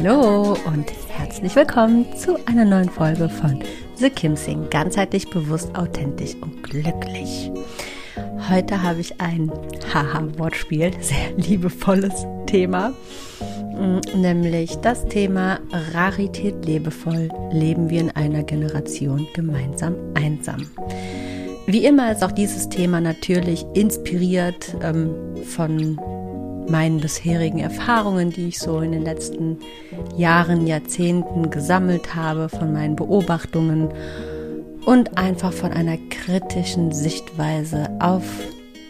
Hallo und herzlich willkommen zu einer neuen Folge von The Kim Sing. Ganzheitlich bewusst, authentisch und glücklich. Heute habe ich ein Haha-Wortspiel, sehr liebevolles Thema, mm, nämlich das Thema Rarität lebevoll. Leben wir in einer Generation gemeinsam einsam? Wie immer ist auch dieses Thema natürlich inspiriert ähm, von meinen bisherigen Erfahrungen, die ich so in den letzten Jahren, Jahrzehnten gesammelt habe, von meinen Beobachtungen und einfach von einer kritischen Sichtweise auf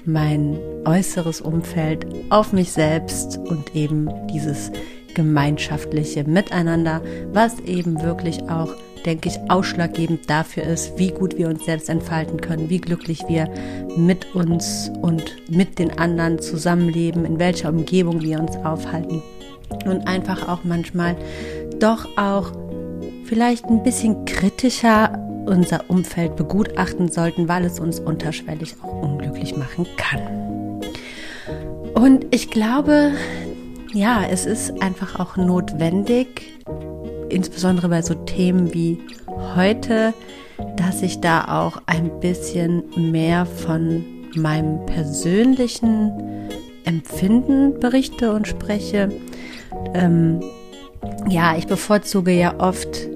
mein äußeres Umfeld, auf mich selbst und eben dieses gemeinschaftliche Miteinander, was eben wirklich auch denke ich, ausschlaggebend dafür ist, wie gut wir uns selbst entfalten können, wie glücklich wir mit uns und mit den anderen zusammenleben, in welcher Umgebung wir uns aufhalten. Und einfach auch manchmal doch auch vielleicht ein bisschen kritischer unser Umfeld begutachten sollten, weil es uns unterschwellig auch unglücklich machen kann. Und ich glaube, ja, es ist einfach auch notwendig, insbesondere bei so Themen wie heute, dass ich da auch ein bisschen mehr von meinem persönlichen Empfinden berichte und spreche. Ähm, ja, ich bevorzuge ja oft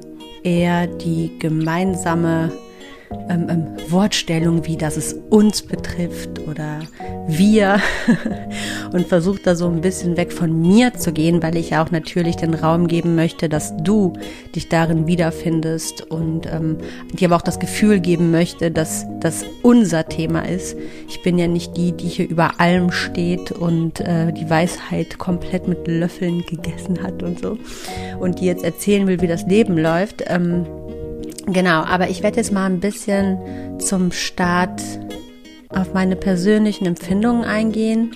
eher die gemeinsame ähm, ähm, Wortstellung, wie dass es uns betrifft oder wir und versuche da so ein bisschen weg von mir zu gehen, weil ich ja auch natürlich den Raum geben möchte, dass du dich darin wiederfindest und ähm, dir aber auch das Gefühl geben möchte, dass das unser Thema ist. Ich bin ja nicht die, die hier über allem steht und äh, die Weisheit komplett mit Löffeln gegessen hat und so und die jetzt erzählen will, wie das Leben läuft. Ähm, Genau, aber ich werde jetzt mal ein bisschen zum Start auf meine persönlichen Empfindungen eingehen.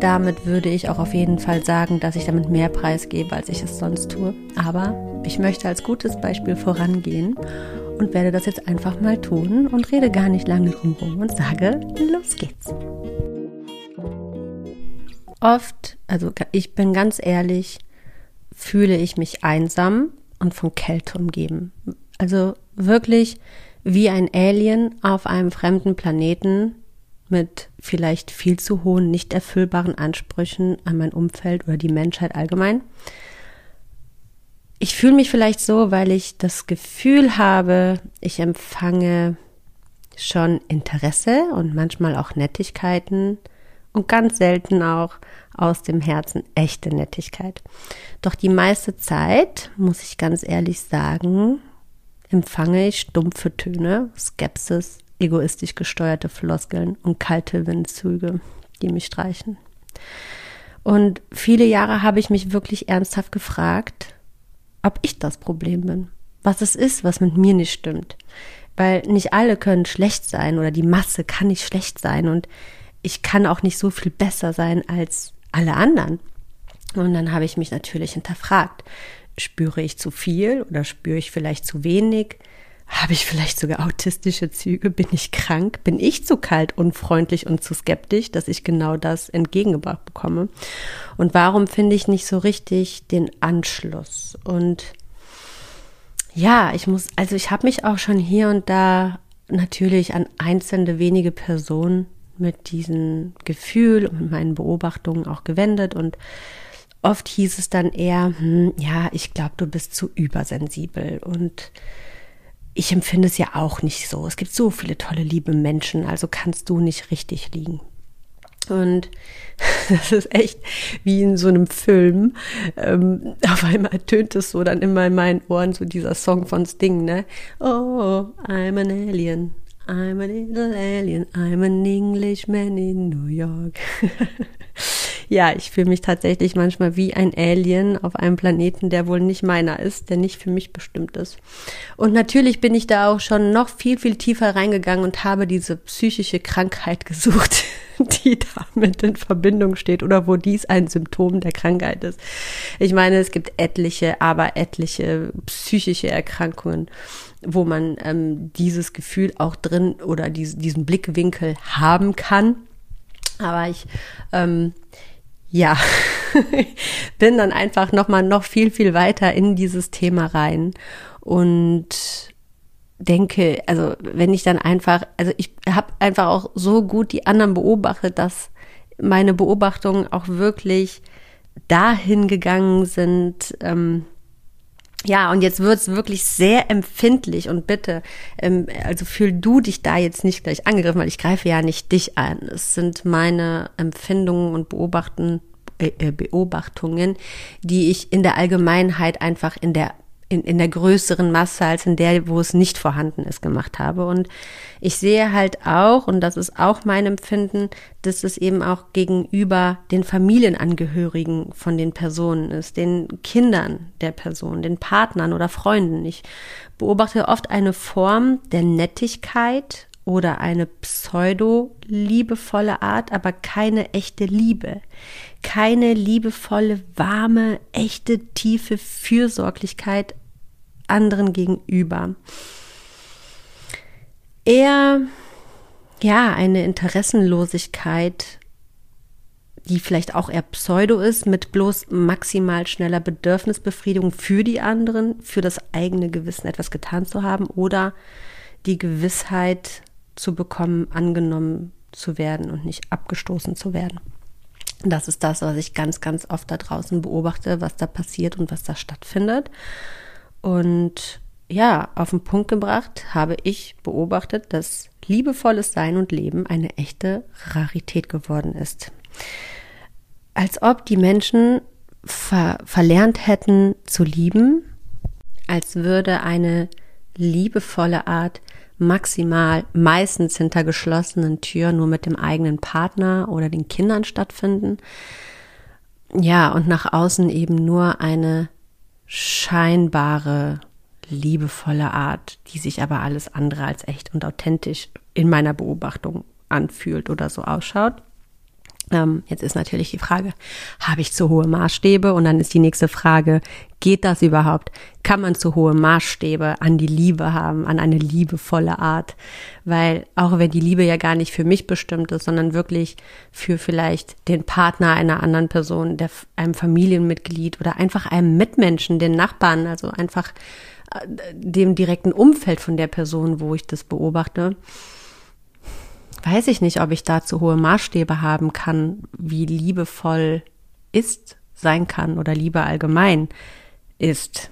Damit würde ich auch auf jeden Fall sagen, dass ich damit mehr Preis gebe, als ich es sonst tue. Aber ich möchte als gutes Beispiel vorangehen und werde das jetzt einfach mal tun und rede gar nicht lange drum herum und sage, los geht's. Oft, also ich bin ganz ehrlich, fühle ich mich einsam und von Kälte umgeben. Also wirklich wie ein Alien auf einem fremden Planeten mit vielleicht viel zu hohen, nicht erfüllbaren Ansprüchen an mein Umfeld oder die Menschheit allgemein. Ich fühle mich vielleicht so, weil ich das Gefühl habe, ich empfange schon Interesse und manchmal auch Nettigkeiten und ganz selten auch aus dem Herzen echte Nettigkeit. Doch die meiste Zeit, muss ich ganz ehrlich sagen, empfange ich stumpfe Töne, Skepsis, egoistisch gesteuerte Floskeln und kalte Windzüge, die mich streichen. Und viele Jahre habe ich mich wirklich ernsthaft gefragt, ob ich das Problem bin, was es ist, was mit mir nicht stimmt. Weil nicht alle können schlecht sein oder die Masse kann nicht schlecht sein und ich kann auch nicht so viel besser sein als alle anderen. Und dann habe ich mich natürlich hinterfragt, Spüre ich zu viel oder spüre ich vielleicht zu wenig? Habe ich vielleicht sogar autistische Züge? Bin ich krank? Bin ich zu kalt, unfreundlich und zu skeptisch, dass ich genau das entgegengebracht bekomme? Und warum finde ich nicht so richtig den Anschluss? Und ja, ich muss, also ich habe mich auch schon hier und da natürlich an einzelne wenige Personen mit diesem Gefühl und meinen Beobachtungen auch gewendet und oft hieß es dann eher, hm, ja, ich glaube, du bist zu übersensibel und ich empfinde es ja auch nicht so. Es gibt so viele tolle, liebe Menschen, also kannst du nicht richtig liegen. Und das ist echt wie in so einem Film. Ähm, auf einmal tönt es so dann immer in meinen Ohren, so dieser Song von Sting, ne? Oh, I'm an alien. I'm a little alien. I'm an Englishman in New York. ja, ich fühle mich tatsächlich manchmal wie ein Alien auf einem Planeten, der wohl nicht meiner ist, der nicht für mich bestimmt ist. Und natürlich bin ich da auch schon noch viel, viel tiefer reingegangen und habe diese psychische Krankheit gesucht, die damit in Verbindung steht oder wo dies ein Symptom der Krankheit ist. Ich meine, es gibt etliche, aber etliche psychische Erkrankungen wo man ähm, dieses Gefühl auch drin oder dies, diesen Blickwinkel haben kann. Aber ich ähm, ja, bin dann einfach nochmal noch viel, viel weiter in dieses Thema rein und denke, also wenn ich dann einfach, also ich habe einfach auch so gut die anderen beobachtet, dass meine Beobachtungen auch wirklich dahin gegangen sind, ähm, ja, und jetzt wird's wirklich sehr empfindlich und bitte, ähm, also fühl du dich da jetzt nicht gleich angegriffen, weil ich greife ja nicht dich an. Es sind meine Empfindungen und Beobachten, äh, äh Beobachtungen, die ich in der Allgemeinheit einfach in der in, in der größeren Masse als in der, wo es nicht vorhanden ist, gemacht habe. Und ich sehe halt auch, und das ist auch mein Empfinden, dass es eben auch gegenüber den Familienangehörigen von den Personen ist, den Kindern der Person, den Partnern oder Freunden. Ich beobachte oft eine Form der Nettigkeit oder eine pseudo-liebevolle Art, aber keine echte Liebe. Keine liebevolle, warme, echte, tiefe Fürsorglichkeit anderen gegenüber. Eher, ja, eine Interessenlosigkeit, die vielleicht auch eher pseudo ist, mit bloß maximal schneller Bedürfnisbefriedigung für die anderen, für das eigene Gewissen etwas getan zu haben oder die Gewissheit zu bekommen, angenommen zu werden und nicht abgestoßen zu werden. Das ist das, was ich ganz, ganz oft da draußen beobachte, was da passiert und was da stattfindet. Und ja, auf den Punkt gebracht habe ich beobachtet, dass liebevolles Sein und Leben eine echte Rarität geworden ist. Als ob die Menschen ver verlernt hätten zu lieben, als würde eine liebevolle Art maximal meistens hinter geschlossenen Türen nur mit dem eigenen Partner oder den Kindern stattfinden. Ja, und nach außen eben nur eine scheinbare, liebevolle Art, die sich aber alles andere als echt und authentisch in meiner Beobachtung anfühlt oder so ausschaut. Ähm, jetzt ist natürlich die Frage, habe ich zu hohe Maßstäbe? Und dann ist die nächste Frage, geht das überhaupt? Kann man zu hohe Maßstäbe an die Liebe haben, an eine liebevolle Art? Weil auch wenn die Liebe ja gar nicht für mich bestimmt ist, sondern wirklich für vielleicht den Partner einer anderen Person, der, einem Familienmitglied oder einfach einem Mitmenschen, den Nachbarn, also einfach äh, dem direkten Umfeld von der Person, wo ich das beobachte, weiß ich nicht, ob ich dazu hohe Maßstäbe haben kann, wie liebevoll ist, sein kann oder Liebe allgemein ist.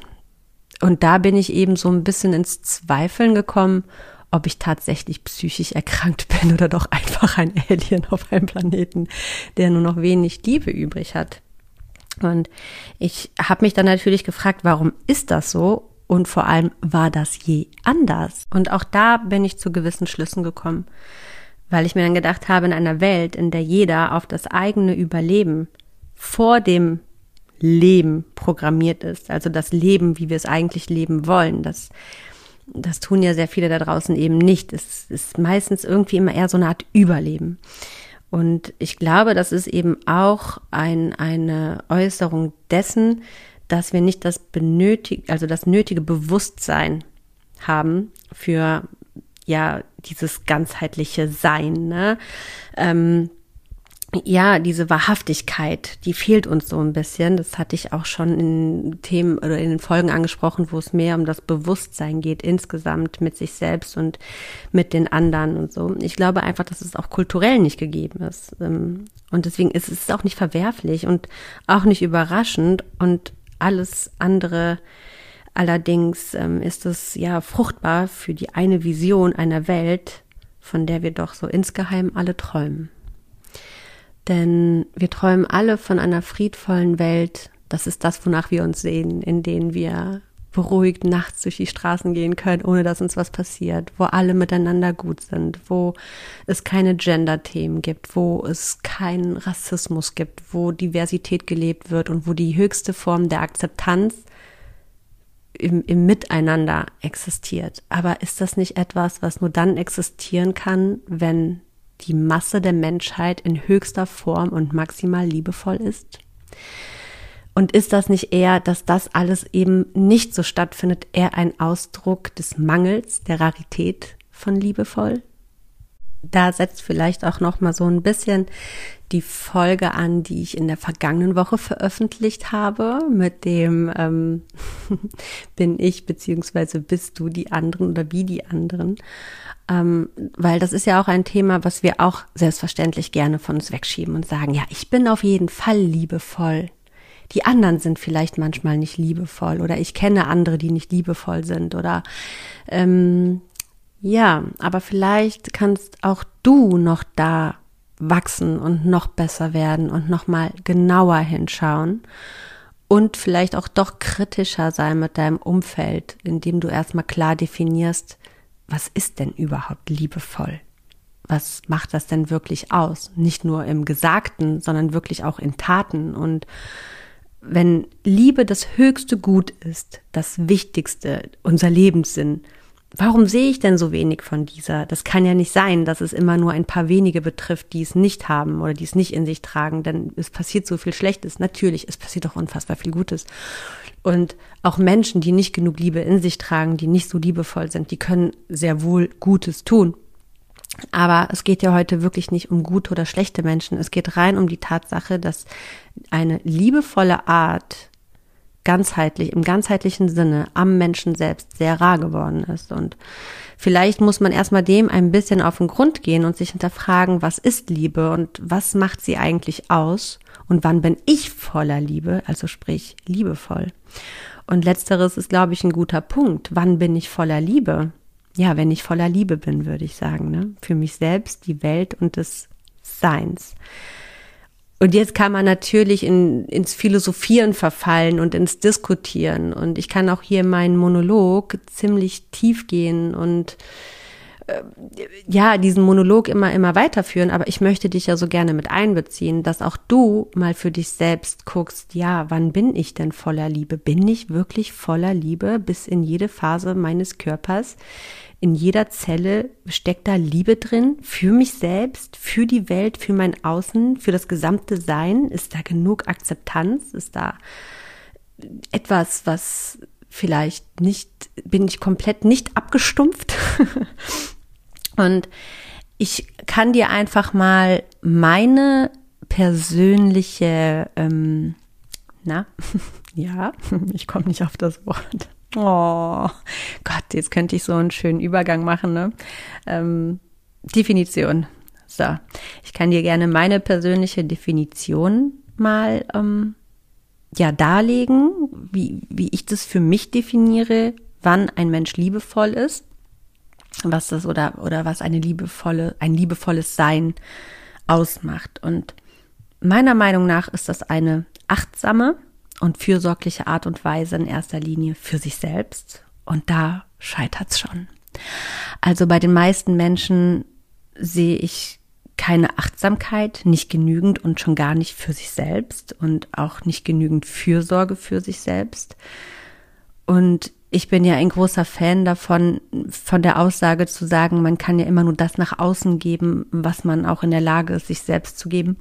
Und da bin ich eben so ein bisschen ins Zweifeln gekommen, ob ich tatsächlich psychisch erkrankt bin oder doch einfach ein Alien auf einem Planeten, der nur noch wenig Liebe übrig hat. Und ich habe mich dann natürlich gefragt, warum ist das so? Und vor allem, war das je anders? Und auch da bin ich zu gewissen Schlüssen gekommen weil ich mir dann gedacht habe, in einer Welt, in der jeder auf das eigene Überleben vor dem Leben programmiert ist, also das Leben, wie wir es eigentlich leben wollen, das, das tun ja sehr viele da draußen eben nicht. Es ist meistens irgendwie immer eher so eine Art Überleben. Und ich glaube, das ist eben auch ein, eine Äußerung dessen, dass wir nicht das benötigt, also das nötige Bewusstsein haben für ja dieses ganzheitliche Sein. Ne? Ähm, ja, diese Wahrhaftigkeit, die fehlt uns so ein bisschen. Das hatte ich auch schon in Themen oder in den Folgen angesprochen, wo es mehr um das Bewusstsein geht, insgesamt mit sich selbst und mit den anderen und so. Ich glaube einfach, dass es auch kulturell nicht gegeben ist. Ähm, und deswegen ist es auch nicht verwerflich und auch nicht überraschend und alles andere allerdings ähm, ist es ja fruchtbar für die eine Vision einer Welt, von der wir doch so insgeheim alle träumen. Denn wir träumen alle von einer friedvollen Welt. Das ist das, wonach wir uns sehen, in denen wir beruhigt nachts durch die Straßen gehen können, ohne dass uns was passiert, wo alle miteinander gut sind, wo es keine Gender-Themen gibt, wo es keinen Rassismus gibt, wo Diversität gelebt wird und wo die höchste Form der Akzeptanz im, im Miteinander existiert. Aber ist das nicht etwas, was nur dann existieren kann, wenn die Masse der Menschheit in höchster Form und maximal liebevoll ist? Und ist das nicht eher, dass das alles eben nicht so stattfindet, eher ein Ausdruck des Mangels, der Rarität von liebevoll? Da setzt vielleicht auch noch mal so ein bisschen die Folge an, die ich in der vergangenen Woche veröffentlicht habe, mit dem ähm, bin ich beziehungsweise bist du die anderen oder wie die anderen. Ähm, weil das ist ja auch ein Thema, was wir auch selbstverständlich gerne von uns wegschieben und sagen, ja, ich bin auf jeden Fall liebevoll. Die anderen sind vielleicht manchmal nicht liebevoll oder ich kenne andere, die nicht liebevoll sind oder ähm, ja, aber vielleicht kannst auch du noch da wachsen und noch besser werden und noch mal genauer hinschauen und vielleicht auch doch kritischer sein mit deinem Umfeld, indem du erstmal klar definierst, was ist denn überhaupt liebevoll? Was macht das denn wirklich aus? Nicht nur im Gesagten, sondern wirklich auch in Taten. Und wenn Liebe das höchste Gut ist, das Wichtigste, unser Lebenssinn, warum sehe ich denn so wenig von dieser? Das kann ja nicht sein, dass es immer nur ein paar wenige betrifft, die es nicht haben oder die es nicht in sich tragen, denn es passiert so viel Schlechtes. Natürlich, es passiert auch unfassbar viel Gutes. Und auch Menschen, die nicht genug Liebe in sich tragen, die nicht so liebevoll sind, die können sehr wohl Gutes tun. Aber es geht ja heute wirklich nicht um gute oder schlechte Menschen. Es geht rein um die Tatsache, dass eine liebevolle Art ganzheitlich, im ganzheitlichen Sinne am Menschen selbst sehr rar geworden ist. Und vielleicht muss man erstmal dem ein bisschen auf den Grund gehen und sich hinterfragen, was ist Liebe und was macht sie eigentlich aus und wann bin ich voller Liebe, also sprich liebevoll. Und letzteres ist, glaube ich, ein guter Punkt. Wann bin ich voller Liebe? Ja, wenn ich voller Liebe bin, würde ich sagen, ne? Für mich selbst, die Welt und des Seins. Und jetzt kann man natürlich in, ins Philosophieren verfallen und ins Diskutieren. Und ich kann auch hier meinen Monolog ziemlich tief gehen und ja, diesen Monolog immer, immer weiterführen. Aber ich möchte dich ja so gerne mit einbeziehen, dass auch du mal für dich selbst guckst, ja, wann bin ich denn voller Liebe? Bin ich wirklich voller Liebe bis in jede Phase meines Körpers? in jeder Zelle steckt da Liebe drin für mich selbst, für die Welt, für mein Außen, für das gesamte Sein. Ist da genug Akzeptanz? Ist da etwas, was vielleicht nicht, bin ich komplett nicht abgestumpft? Und ich kann dir einfach mal meine persönliche, ähm, na, ja, ich komme nicht auf das Wort. Oh Gott, jetzt könnte ich so einen schönen Übergang machen. Ne? Ähm, Definition. So, ich kann dir gerne meine persönliche Definition mal ähm, ja darlegen, wie, wie ich das für mich definiere, wann ein Mensch liebevoll ist, was das oder oder was eine liebevolle ein liebevolles Sein ausmacht. Und meiner Meinung nach ist das eine achtsame, und fürsorgliche Art und Weise in erster Linie für sich selbst. Und da scheitert's schon. Also bei den meisten Menschen sehe ich keine Achtsamkeit, nicht genügend und schon gar nicht für sich selbst und auch nicht genügend Fürsorge für sich selbst. Und ich bin ja ein großer Fan davon, von der Aussage zu sagen, man kann ja immer nur das nach außen geben, was man auch in der Lage ist, sich selbst zu geben.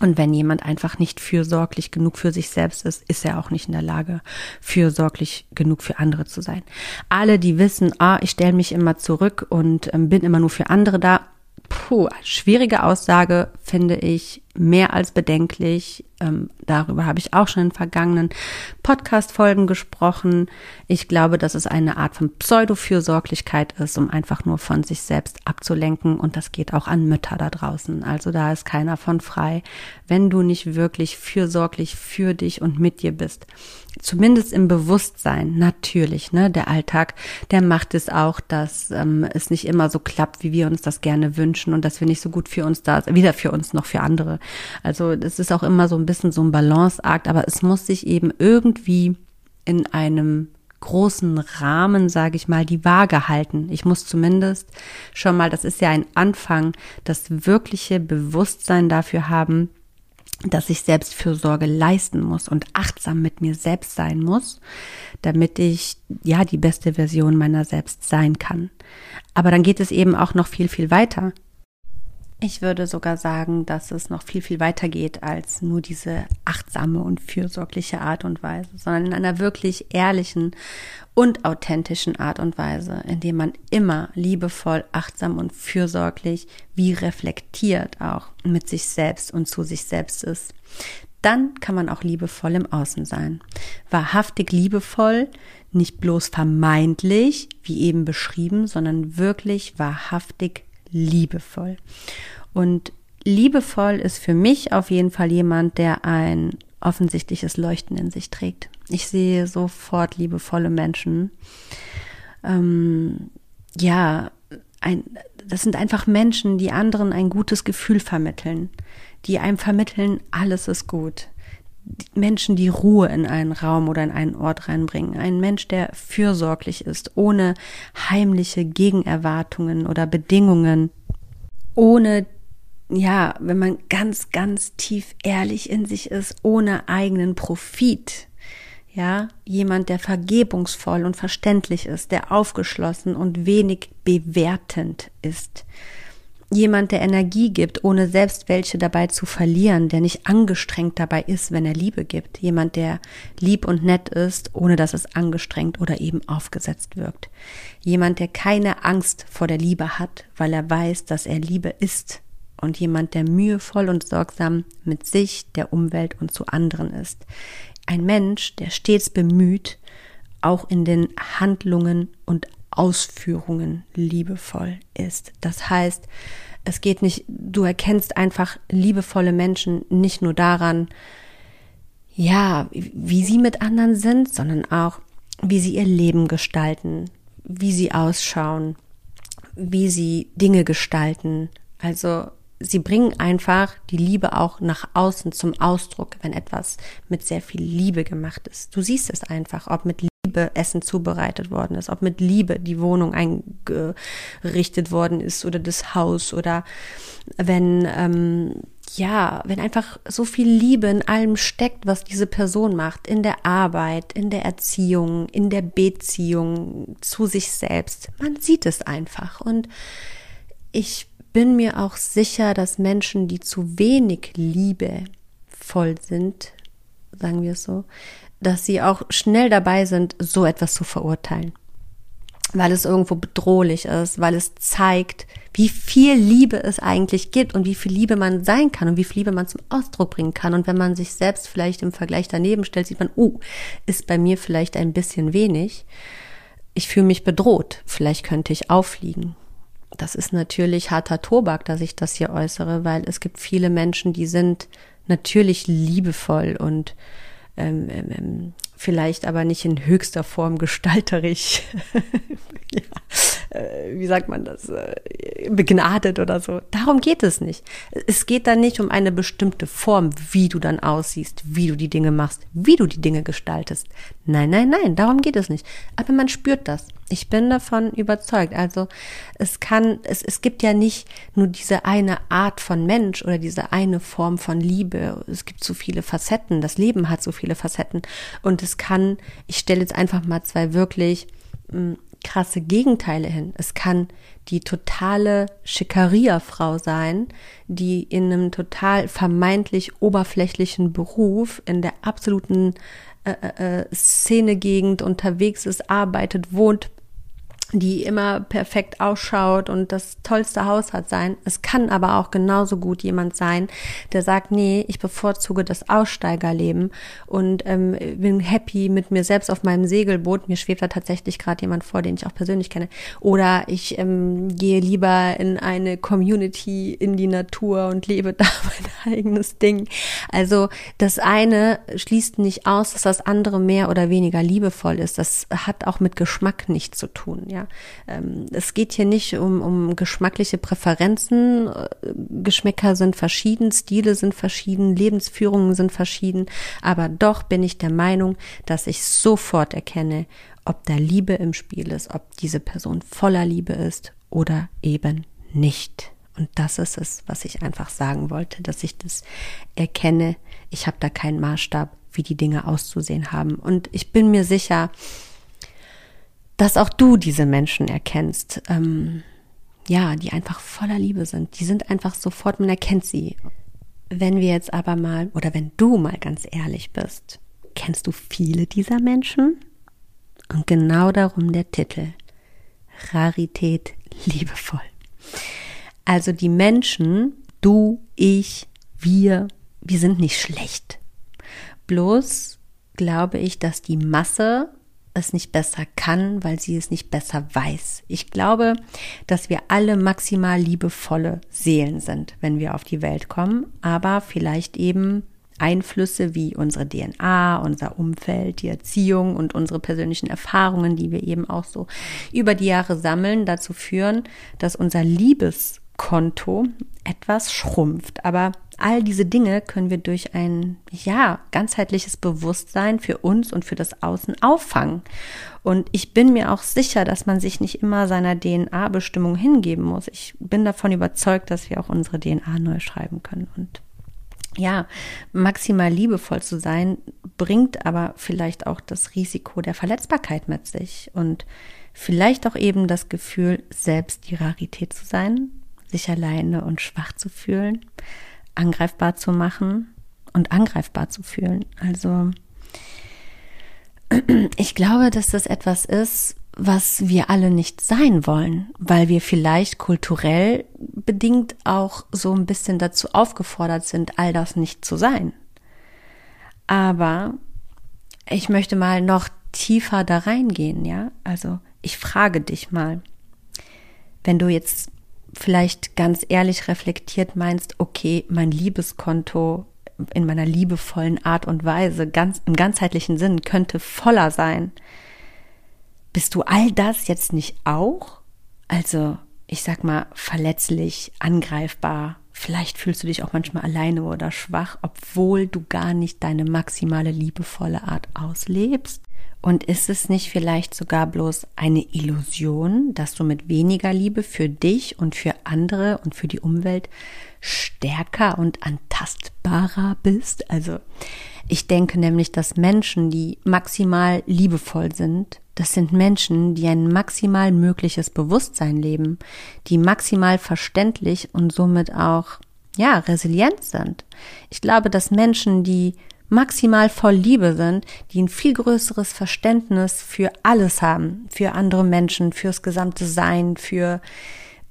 Und wenn jemand einfach nicht fürsorglich genug für sich selbst ist, ist er auch nicht in der Lage, fürsorglich genug für andere zu sein. Alle, die wissen, ah, ich stelle mich immer zurück und ähm, bin immer nur für andere da, puh, schwierige Aussage, finde ich. mehr als bedenklich. Ähm, darüber habe ich auch schon in vergangenen Podcast-Folgen gesprochen. Ich glaube, dass es eine Art von Pseudo-Fürsorglichkeit ist, um einfach nur von sich selbst abzulenken. Und das geht auch an Mütter da draußen. Also da ist keiner von frei, wenn du nicht wirklich fürsorglich für dich und mit dir bist zumindest im Bewusstsein, natürlich, ne, der Alltag, der macht es auch, dass ähm, es nicht immer so klappt, wie wir uns das gerne wünschen und dass wir nicht so gut für uns da weder für uns noch für andere. Also das ist auch immer so ein bisschen so ein Balanceakt, aber es muss sich eben irgendwie in einem großen Rahmen, sage ich mal, die Waage halten. Ich muss zumindest schon mal, das ist ja ein Anfang, das wirkliche Bewusstsein dafür haben, dass ich Selbstfürsorge leisten muss und achtsam mit mir selbst sein muss, damit ich ja die beste Version meiner selbst sein kann. Aber dann geht es eben auch noch viel, viel weiter. Ich würde sogar sagen, dass es noch viel, viel weiter geht als nur diese achtsame und fürsorgliche Art und Weise, sondern in einer wirklich ehrlichen und authentischen Art und Weise, indem man immer liebevoll, achtsam und fürsorglich, wie reflektiert auch mit sich selbst und zu sich selbst ist. Dann kann man auch liebevoll im Außen sein. Wahrhaftig liebevoll, nicht bloß vermeintlich, wie eben beschrieben, sondern wirklich wahrhaftig liebevoll. Und liebevoll ist für mich auf jeden Fall jemand, der ein offensichtliches Leuchten in sich trägt. Ich sehe sofort liebevolle Menschen. Ähm, ja, ein, das sind einfach Menschen, die anderen ein gutes Gefühl vermitteln, die einem vermitteln, alles ist gut. Menschen, die Ruhe in einen Raum oder in einen Ort reinbringen. Ein Mensch, der fürsorglich ist, ohne heimliche Gegenerwartungen oder Bedingungen, ohne ja, wenn man ganz, ganz tief ehrlich in sich ist, ohne eigenen Profit. Ja, jemand, der vergebungsvoll und verständlich ist, der aufgeschlossen und wenig bewertend ist. Jemand, der Energie gibt, ohne selbst welche dabei zu verlieren, der nicht angestrengt dabei ist, wenn er Liebe gibt. Jemand, der lieb und nett ist, ohne dass es angestrengt oder eben aufgesetzt wirkt. Jemand, der keine Angst vor der Liebe hat, weil er weiß, dass er Liebe ist und jemand, der mühevoll und sorgsam mit sich, der Umwelt und zu anderen ist. Ein Mensch, der stets bemüht, auch in den Handlungen und Ausführungen liebevoll ist. Das heißt, es geht nicht, du erkennst einfach liebevolle Menschen nicht nur daran, ja, wie sie mit anderen sind, sondern auch, wie sie ihr Leben gestalten, wie sie ausschauen, wie sie Dinge gestalten. Also sie bringen einfach die Liebe auch nach außen zum Ausdruck, wenn etwas mit sehr viel Liebe gemacht ist. Du siehst es einfach, ob mit Liebe Essen zubereitet worden ist, ob mit Liebe die Wohnung eingerichtet worden ist oder das Haus oder wenn ähm, ja, wenn einfach so viel Liebe in allem steckt, was diese Person macht, in der Arbeit, in der Erziehung, in der Beziehung zu sich selbst. Man sieht es einfach und ich bin mir auch sicher, dass Menschen, die zu wenig liebevoll sind, sagen wir es so, dass sie auch schnell dabei sind, so etwas zu verurteilen. Weil es irgendwo bedrohlich ist, weil es zeigt, wie viel Liebe es eigentlich gibt und wie viel Liebe man sein kann und wie viel Liebe man zum Ausdruck bringen kann. Und wenn man sich selbst vielleicht im Vergleich daneben stellt, sieht man, oh, ist bei mir vielleicht ein bisschen wenig. Ich fühle mich bedroht. Vielleicht könnte ich auffliegen das ist natürlich harter Tobak, dass ich das hier äußere, weil es gibt viele Menschen, die sind natürlich liebevoll und ähm, ähm, ähm vielleicht aber nicht in höchster Form gestalterisch. ja, äh, wie sagt man das? Begnadet oder so. Darum geht es nicht. Es geht dann nicht um eine bestimmte Form, wie du dann aussiehst, wie du die Dinge machst, wie du die Dinge gestaltest. Nein, nein, nein, darum geht es nicht. Aber man spürt das. Ich bin davon überzeugt. Also es kann, es, es gibt ja nicht nur diese eine Art von Mensch oder diese eine Form von Liebe. Es gibt so viele Facetten. Das Leben hat so viele Facetten. Und es kann, ich stelle jetzt einfach mal zwei wirklich hm, krasse Gegenteile hin. Es kann die totale Schickeria-Frau sein, die in einem total vermeintlich oberflächlichen Beruf in der absoluten äh, äh, äh Szenegegend unterwegs ist, arbeitet, wohnt, die immer perfekt ausschaut und das tollste Haus hat sein. Es kann aber auch genauso gut jemand sein, der sagt, nee, ich bevorzuge das Aussteigerleben und ähm, bin happy mit mir selbst auf meinem Segelboot. Mir schwebt da tatsächlich gerade jemand vor, den ich auch persönlich kenne. Oder ich ähm, gehe lieber in eine Community, in die Natur und lebe da mein eigenes Ding. Also das eine schließt nicht aus, dass das andere mehr oder weniger liebevoll ist. Das hat auch mit Geschmack nichts zu tun. Ja, ähm, es geht hier nicht um, um geschmackliche Präferenzen. Geschmäcker sind verschieden, Stile sind verschieden, Lebensführungen sind verschieden. Aber doch bin ich der Meinung, dass ich sofort erkenne, ob da Liebe im Spiel ist, ob diese Person voller Liebe ist oder eben nicht. Und das ist es, was ich einfach sagen wollte, dass ich das erkenne. Ich habe da keinen Maßstab, wie die Dinge auszusehen haben. Und ich bin mir sicher, dass auch du diese Menschen erkennst. Ähm, ja, die einfach voller Liebe sind. Die sind einfach sofort, man erkennt sie. Wenn wir jetzt aber mal, oder wenn du mal ganz ehrlich bist, kennst du viele dieser Menschen? Und genau darum der Titel. Rarität liebevoll. Also die Menschen, du, ich, wir, wir sind nicht schlecht. Bloß glaube ich, dass die Masse es nicht besser kann, weil sie es nicht besser weiß. Ich glaube, dass wir alle maximal liebevolle Seelen sind, wenn wir auf die Welt kommen, aber vielleicht eben Einflüsse wie unsere DNA, unser Umfeld, die Erziehung und unsere persönlichen Erfahrungen, die wir eben auch so über die Jahre sammeln, dazu führen, dass unser Liebeskonto etwas schrumpft. Aber all diese Dinge können wir durch ein, ja, ganzheitliches Bewusstsein für uns und für das Außen auffangen. Und ich bin mir auch sicher, dass man sich nicht immer seiner DNA-Bestimmung hingeben muss. Ich bin davon überzeugt, dass wir auch unsere DNA neu schreiben können. Und ja, maximal liebevoll zu sein, bringt aber vielleicht auch das Risiko der Verletzbarkeit mit sich und vielleicht auch eben das Gefühl, selbst die Rarität zu sein, sich alleine und schwach zu fühlen angreifbar zu machen und angreifbar zu fühlen. Also ich glaube, dass das etwas ist, was wir alle nicht sein wollen, weil wir vielleicht kulturell bedingt auch so ein bisschen dazu aufgefordert sind, all das nicht zu sein. Aber ich möchte mal noch tiefer da reingehen, ja? Also ich frage dich mal, wenn du jetzt vielleicht ganz ehrlich reflektiert meinst, okay, mein Liebeskonto in meiner liebevollen Art und Weise, ganz im ganzheitlichen Sinn, könnte voller sein. Bist du all das jetzt nicht auch? Also, ich sag mal, verletzlich, angreifbar. Vielleicht fühlst du dich auch manchmal alleine oder schwach, obwohl du gar nicht deine maximale liebevolle Art auslebst. Und ist es nicht vielleicht sogar bloß eine Illusion, dass du mit weniger Liebe für dich und für andere und für die Umwelt stärker und antastbarer bist? Also ich denke nämlich, dass Menschen, die maximal liebevoll sind, das sind Menschen, die ein maximal mögliches Bewusstsein leben, die maximal verständlich und somit auch, ja, resilient sind. Ich glaube, dass Menschen, die maximal voll Liebe sind, die ein viel größeres Verständnis für alles haben, für andere Menschen, fürs gesamte Sein, für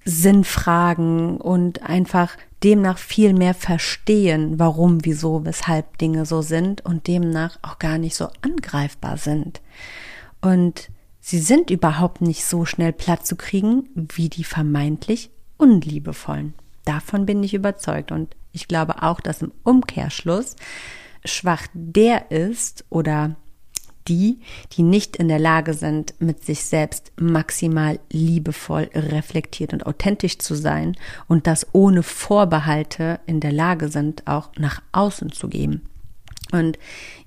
Sinnfragen und einfach demnach viel mehr verstehen, warum, wieso, weshalb Dinge so sind und demnach auch gar nicht so angreifbar sind. Und sie sind überhaupt nicht so schnell platt zu kriegen wie die vermeintlich unliebevollen. Davon bin ich überzeugt und ich glaube auch, dass im Umkehrschluss schwach der ist oder die, die nicht in der Lage sind, mit sich selbst maximal liebevoll, reflektiert und authentisch zu sein und das ohne Vorbehalte in der Lage sind, auch nach außen zu geben. Und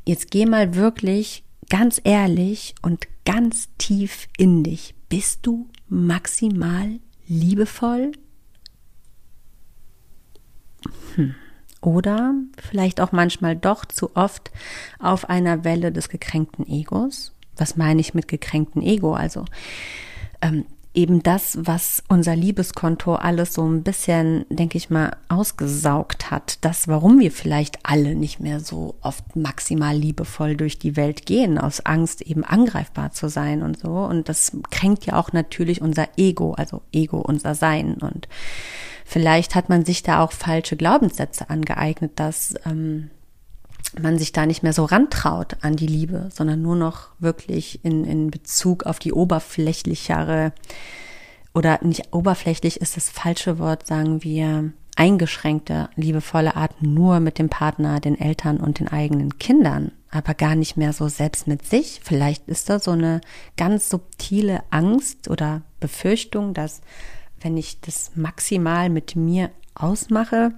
jetzt geh mal wirklich ganz ehrlich und ganz tief in dich. Bist du maximal liebevoll? Hm oder vielleicht auch manchmal doch zu oft auf einer Welle des gekränkten Egos. Was meine ich mit gekränkten Ego? Also ähm, eben das, was unser Liebeskonto alles so ein bisschen, denke ich mal, ausgesaugt hat. Das, warum wir vielleicht alle nicht mehr so oft maximal liebevoll durch die Welt gehen, aus Angst eben angreifbar zu sein und so. Und das kränkt ja auch natürlich unser Ego, also Ego, unser Sein. Und vielleicht hat man sich da auch falsche Glaubenssätze angeeignet, dass ähm, man sich da nicht mehr so rantraut an die Liebe, sondern nur noch wirklich in, in Bezug auf die oberflächlichere oder nicht oberflächlich ist das falsche Wort, sagen wir, eingeschränkte, liebevolle Art nur mit dem Partner, den Eltern und den eigenen Kindern, aber gar nicht mehr so selbst mit sich. Vielleicht ist da so eine ganz subtile Angst oder Befürchtung, dass wenn ich das maximal mit mir ausmache,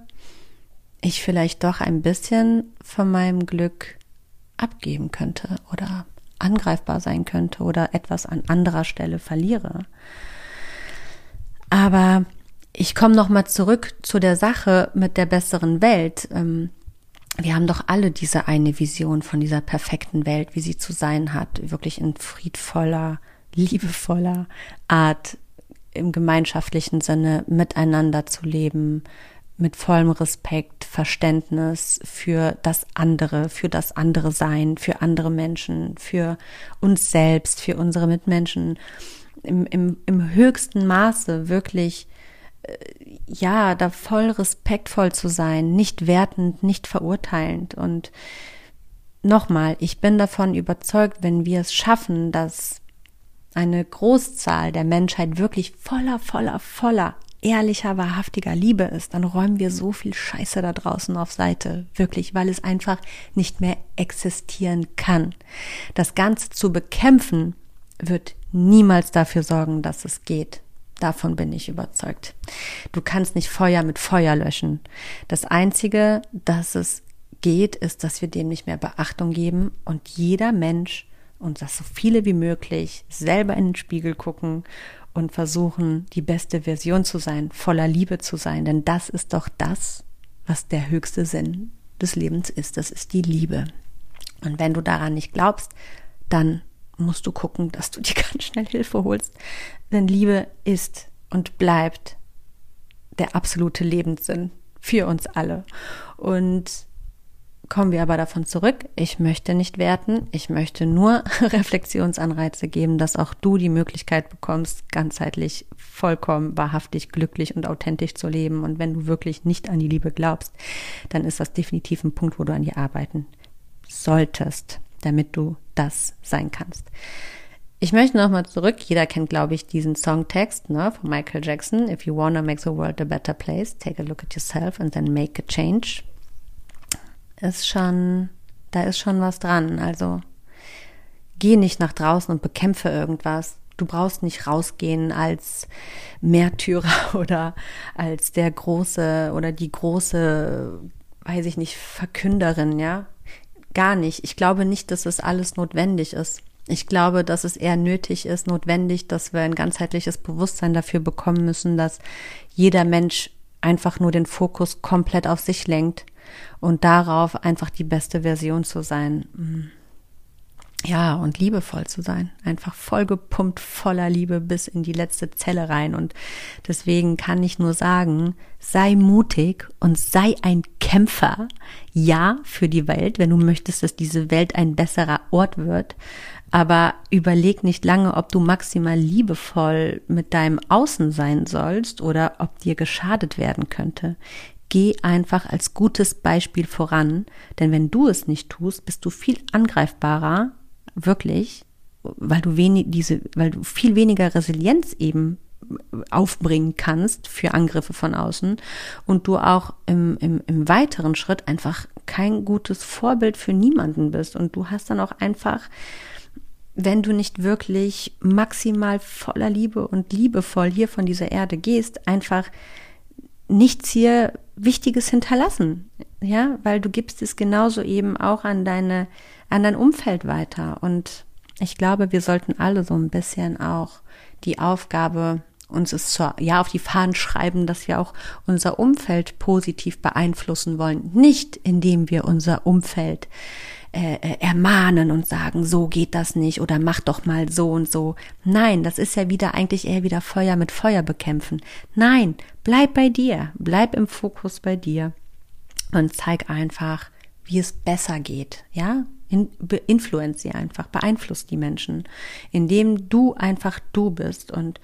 ich vielleicht doch ein bisschen von meinem Glück abgeben könnte oder angreifbar sein könnte oder etwas an anderer Stelle verliere. Aber ich komme noch mal zurück zu der Sache mit der besseren Welt. Ähm, wir haben doch alle diese eine Vision von dieser perfekten Welt, wie sie zu sein hat, wirklich in friedvoller, liebevoller Art im gemeinschaftlichen Sinne miteinander zu leben, mit vollem Respekt, Verständnis für das andere, für das andere Sein, für andere Menschen, für uns selbst, für unsere Mitmenschen, im, im, im höchsten Maße wirklich, äh, ja, da voll respektvoll zu sein, nicht wertend, nicht verurteilend. Und nochmal, ich bin davon überzeugt, wenn wir es schaffen, dass eine Großzahl der Menschheit wirklich voller, voller, voller ehrlicher, wahrhaftiger Liebe ist, dann räumen wir so viel Scheiße da draußen auf Seite. Wirklich, weil es einfach nicht mehr existieren kann. Das Ganze zu bekämpfen wird niemals dafür sorgen, dass es geht. Davon bin ich überzeugt. Du kannst nicht Feuer mit Feuer löschen. Das Einzige, dass es geht, ist, dass wir dem nicht mehr Beachtung geben und jeder Mensch und das so viele wie möglich selber in den Spiegel gucken und versuchen, die beste Version zu sein, voller Liebe zu sein. Denn das ist doch das, was der höchste Sinn des Lebens ist. Das ist die Liebe. Und wenn du daran nicht glaubst, dann musst du gucken, dass du dir ganz schnell Hilfe holst. Denn Liebe ist und bleibt der absolute Lebenssinn für uns alle. Und kommen wir aber davon zurück. Ich möchte nicht werten. Ich möchte nur Reflexionsanreize geben, dass auch du die Möglichkeit bekommst, ganzheitlich, vollkommen, wahrhaftig, glücklich und authentisch zu leben. Und wenn du wirklich nicht an die Liebe glaubst, dann ist das definitiv ein Punkt, wo du an dir arbeiten solltest, damit du das sein kannst. Ich möchte nochmal zurück. Jeder kennt, glaube ich, diesen Songtext ne, von Michael Jackson. If you wanna make the world a better place, take a look at yourself and then make a change ist schon, da ist schon was dran. Also geh nicht nach draußen und bekämpfe irgendwas. Du brauchst nicht rausgehen als Märtyrer oder als der große oder die große, weiß ich nicht, Verkünderin, ja? Gar nicht. Ich glaube nicht, dass es alles notwendig ist. Ich glaube, dass es eher nötig ist, notwendig, dass wir ein ganzheitliches Bewusstsein dafür bekommen müssen, dass jeder Mensch einfach nur den Fokus komplett auf sich lenkt und darauf einfach die beste Version zu sein. Mm. Ja, und liebevoll zu sein. Einfach vollgepumpt voller Liebe bis in die letzte Zelle rein. Und deswegen kann ich nur sagen, sei mutig und sei ein Kämpfer. Ja, für die Welt, wenn du möchtest, dass diese Welt ein besserer Ort wird. Aber überleg nicht lange, ob du maximal liebevoll mit deinem Außen sein sollst oder ob dir geschadet werden könnte geh einfach als gutes Beispiel voran, denn wenn du es nicht tust, bist du viel angreifbarer, wirklich, weil du wenig, diese, weil du viel weniger Resilienz eben aufbringen kannst für Angriffe von außen und du auch im, im, im weiteren Schritt einfach kein gutes Vorbild für niemanden bist und du hast dann auch einfach wenn du nicht wirklich maximal voller Liebe und liebevoll hier von dieser Erde gehst, einfach nichts hier Wichtiges hinterlassen, ja, weil du gibst es genauso eben auch an deine, an dein Umfeld weiter. Und ich glaube, wir sollten alle so ein bisschen auch die Aufgabe uns es zur, ja auf die Fahnen schreiben, dass wir auch unser Umfeld positiv beeinflussen wollen. Nicht indem wir unser Umfeld äh, äh, ermahnen und sagen, so geht das nicht oder mach doch mal so und so. Nein, das ist ja wieder eigentlich eher wieder Feuer mit Feuer bekämpfen. Nein, bleib bei dir, bleib im Fokus bei dir und zeig einfach, wie es besser geht, ja? In, influence sie einfach, beeinflusst die Menschen, indem du einfach du bist und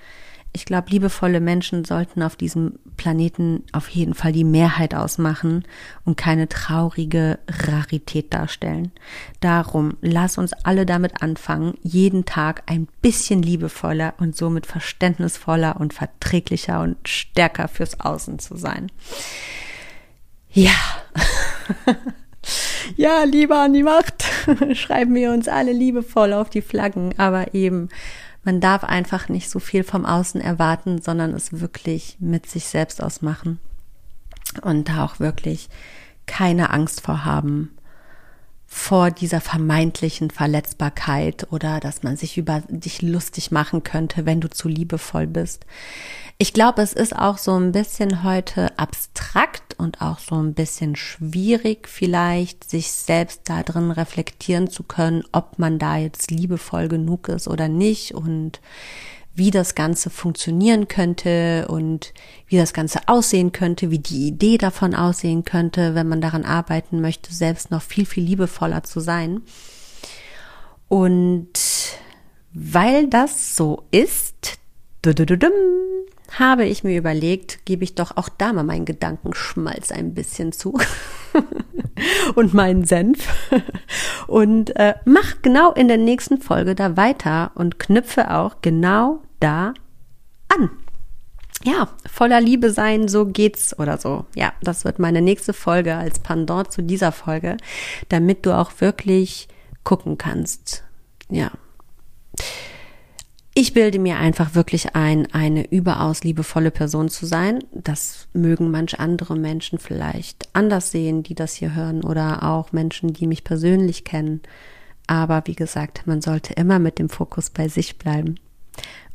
ich glaube, liebevolle Menschen sollten auf diesem Planeten auf jeden Fall die Mehrheit ausmachen und keine traurige Rarität darstellen. Darum, lass uns alle damit anfangen, jeden Tag ein bisschen liebevoller und somit verständnisvoller und verträglicher und stärker fürs Außen zu sein. Ja. ja, lieber an die Macht. Schreiben wir uns alle liebevoll auf die Flaggen, aber eben man darf einfach nicht so viel vom Außen erwarten, sondern es wirklich mit sich selbst ausmachen. Und da auch wirklich keine Angst vor haben, vor dieser vermeintlichen Verletzbarkeit oder dass man sich über dich lustig machen könnte, wenn du zu liebevoll bist. Ich glaube, es ist auch so ein bisschen heute abstrakt und auch so ein bisschen schwierig vielleicht, sich selbst da drin reflektieren zu können, ob man da jetzt liebevoll genug ist oder nicht und wie das Ganze funktionieren könnte und wie das Ganze aussehen könnte, wie die Idee davon aussehen könnte, wenn man daran arbeiten möchte, selbst noch viel, viel liebevoller zu sein. Und weil das so ist, habe ich mir überlegt, gebe ich doch auch da mal meinen Gedankenschmalz ein bisschen zu und meinen Senf und äh, mach genau in der nächsten Folge da weiter und knüpfe auch genau da an. Ja, voller Liebe sein, so geht's oder so. Ja, das wird meine nächste Folge als Pendant zu dieser Folge, damit du auch wirklich gucken kannst. Ja. Ich bilde mir einfach wirklich ein, eine überaus liebevolle Person zu sein. Das mögen manch andere Menschen vielleicht anders sehen, die das hier hören oder auch Menschen, die mich persönlich kennen. Aber wie gesagt, man sollte immer mit dem Fokus bei sich bleiben.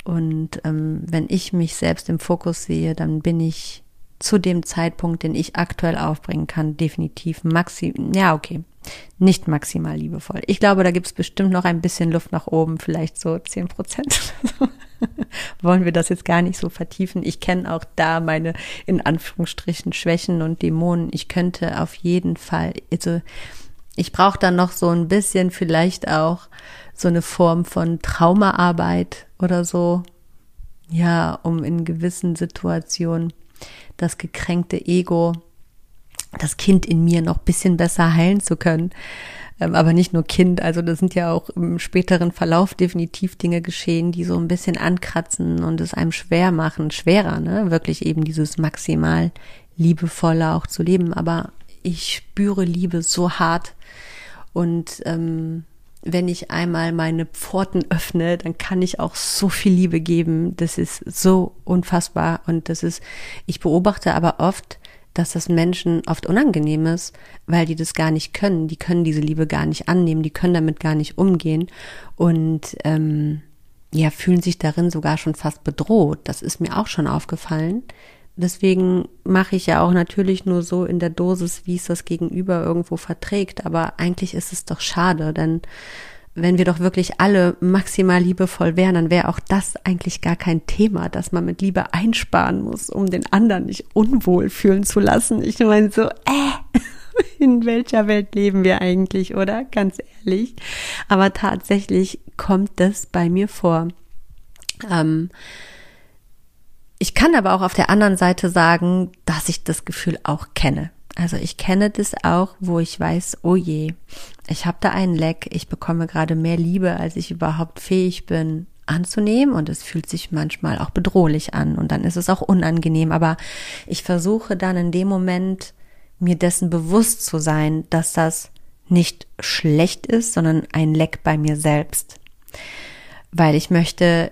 Und ähm, wenn ich mich selbst im Fokus sehe, dann bin ich zu dem Zeitpunkt, den ich aktuell aufbringen kann, definitiv maximal, ja, okay, nicht maximal liebevoll. Ich glaube, da gibt es bestimmt noch ein bisschen Luft nach oben, vielleicht so zehn Prozent. Wollen wir das jetzt gar nicht so vertiefen. Ich kenne auch da meine, in Anführungsstrichen, Schwächen und Dämonen. Ich könnte auf jeden Fall, also ich brauche dann noch so ein bisschen vielleicht auch so eine Form von Traumaarbeit oder so. Ja, um in gewissen Situationen das gekränkte Ego, das Kind in mir noch bisschen besser heilen zu können. Ähm, aber nicht nur Kind, also da sind ja auch im späteren Verlauf definitiv Dinge geschehen, die so ein bisschen ankratzen und es einem schwer machen, schwerer, ne? Wirklich eben dieses maximal liebevolle auch zu leben. Aber ich spüre Liebe so hart und ähm, wenn ich einmal meine Pforten öffne, dann kann ich auch so viel Liebe geben. Das ist so unfassbar. Und das ist, ich beobachte aber oft, dass das Menschen oft unangenehm ist, weil die das gar nicht können. Die können diese Liebe gar nicht annehmen, die können damit gar nicht umgehen und ähm, ja, fühlen sich darin sogar schon fast bedroht. Das ist mir auch schon aufgefallen. Deswegen mache ich ja auch natürlich nur so in der Dosis, wie es das Gegenüber irgendwo verträgt. Aber eigentlich ist es doch schade, denn wenn wir doch wirklich alle maximal liebevoll wären, dann wäre auch das eigentlich gar kein Thema, dass man mit Liebe einsparen muss, um den anderen nicht unwohl fühlen zu lassen. Ich meine so, äh, in welcher Welt leben wir eigentlich, oder? Ganz ehrlich. Aber tatsächlich kommt das bei mir vor. Ähm, ich kann aber auch auf der anderen Seite sagen, dass ich das Gefühl auch kenne. Also ich kenne das auch, wo ich weiß, oh je, ich habe da einen Leck, ich bekomme gerade mehr Liebe, als ich überhaupt fähig bin anzunehmen. Und es fühlt sich manchmal auch bedrohlich an. Und dann ist es auch unangenehm, aber ich versuche dann in dem Moment mir dessen bewusst zu sein, dass das nicht schlecht ist, sondern ein Leck bei mir selbst. Weil ich möchte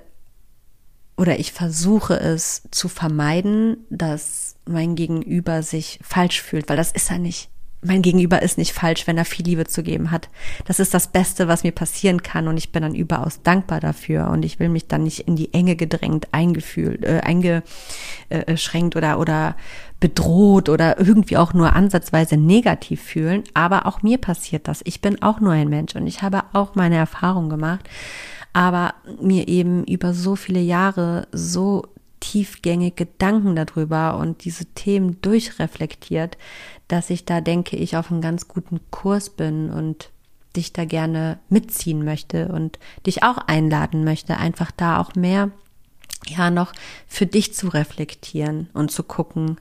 oder ich versuche es zu vermeiden, dass mein Gegenüber sich falsch fühlt, weil das ist er nicht. mein Gegenüber ist nicht falsch, wenn er viel Liebe zu geben hat. Das ist das Beste, was mir passieren kann und ich bin dann überaus dankbar dafür und ich will mich dann nicht in die Enge gedrängt, eingefühlt, äh, eingeschränkt oder oder bedroht oder irgendwie auch nur ansatzweise negativ fühlen. Aber auch mir passiert das. Ich bin auch nur ein Mensch und ich habe auch meine Erfahrung gemacht, aber mir eben über so viele Jahre so tiefgängig Gedanken darüber und diese Themen durchreflektiert, dass ich da denke, ich auf einem ganz guten Kurs bin und dich da gerne mitziehen möchte und dich auch einladen möchte, einfach da auch mehr ja noch für dich zu reflektieren und zu gucken,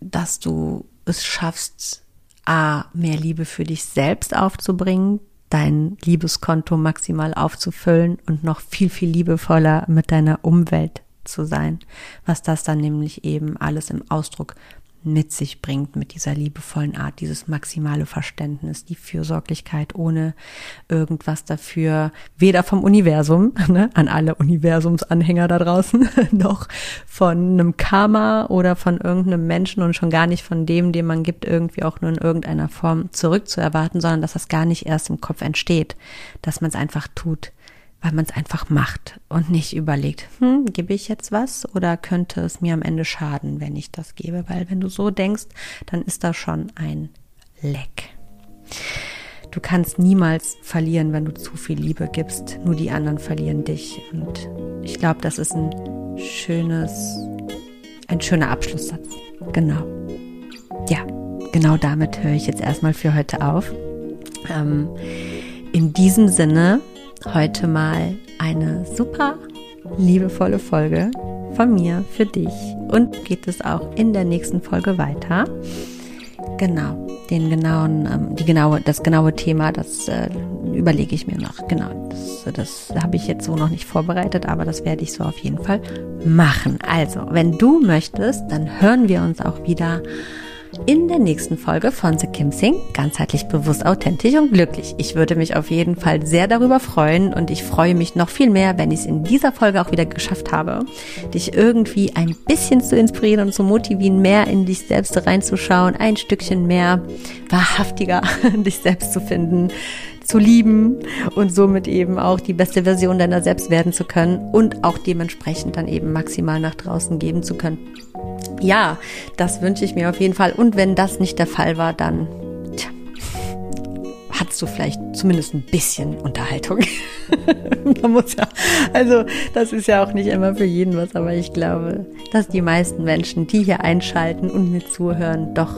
dass du es schaffst, a mehr Liebe für dich selbst aufzubringen, dein Liebeskonto maximal aufzufüllen und noch viel viel liebevoller mit deiner Umwelt zu sein, was das dann nämlich eben alles im Ausdruck mit sich bringt, mit dieser liebevollen Art, dieses maximale Verständnis, die Fürsorglichkeit ohne irgendwas dafür, weder vom Universum, ne, an alle Universumsanhänger da draußen, noch von einem Karma oder von irgendeinem Menschen und schon gar nicht von dem, dem man gibt, irgendwie auch nur in irgendeiner Form zurückzuerwarten, sondern dass das gar nicht erst im Kopf entsteht, dass man es einfach tut weil man es einfach macht und nicht überlegt, hm, gebe ich jetzt was oder könnte es mir am Ende schaden, wenn ich das gebe? Weil wenn du so denkst, dann ist da schon ein Leck. Du kannst niemals verlieren, wenn du zu viel Liebe gibst. Nur die anderen verlieren dich. Und ich glaube, das ist ein schönes, ein schöner Abschlusssatz. Genau. Ja, genau damit höre ich jetzt erstmal für heute auf. Ähm, in diesem Sinne heute mal eine super liebevolle Folge von mir für dich und geht es auch in der nächsten Folge weiter. Genau, den genauen, ähm, die genaue, das genaue Thema, das äh, überlege ich mir noch. Genau, das, das habe ich jetzt so noch nicht vorbereitet, aber das werde ich so auf jeden Fall machen. Also, wenn du möchtest, dann hören wir uns auch wieder in der nächsten Folge von The Kim Sing, ganzheitlich bewusst, authentisch und glücklich. Ich würde mich auf jeden Fall sehr darüber freuen und ich freue mich noch viel mehr, wenn ich es in dieser Folge auch wieder geschafft habe, dich irgendwie ein bisschen zu inspirieren und zu motivieren, mehr in dich selbst reinzuschauen, ein Stückchen mehr wahrhaftiger dich selbst zu finden, zu lieben und somit eben auch die beste Version deiner selbst werden zu können und auch dementsprechend dann eben maximal nach draußen geben zu können ja, das wünsche ich mir auf jeden Fall. Und wenn das nicht der Fall war, dann tja, hast du vielleicht zumindest ein bisschen Unterhaltung. Man muss ja, also das ist ja auch nicht immer für jeden was, aber ich glaube, dass die meisten Menschen, die hier einschalten und mir zuhören, doch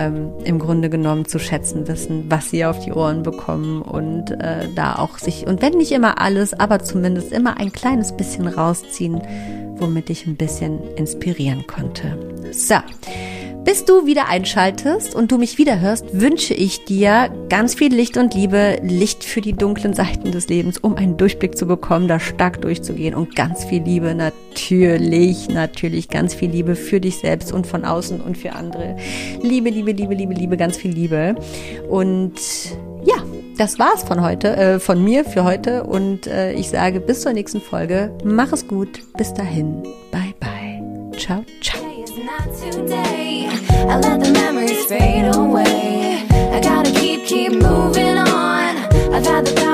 ähm, im Grunde genommen zu schätzen wissen, was sie auf die Ohren bekommen und äh, da auch sich, und wenn nicht immer alles, aber zumindest immer ein kleines bisschen rausziehen, womit ich ein bisschen inspirieren konnte. So. Bis du wieder einschaltest und du mich wieder hörst, wünsche ich dir ganz viel Licht und Liebe, Licht für die dunklen Seiten des Lebens, um einen Durchblick zu bekommen, da stark durchzugehen und ganz viel Liebe, natürlich, natürlich ganz viel Liebe für dich selbst und von außen und für andere. Liebe, Liebe, Liebe, Liebe, Liebe, ganz viel Liebe. Und ja, das war's von heute, äh, von mir für heute und äh, ich sage bis zur nächsten Folge. Mach es gut. Bis dahin. Bye bye. Ciao, ciao. I let the memories fade away. I gotta keep, keep moving on. I've had the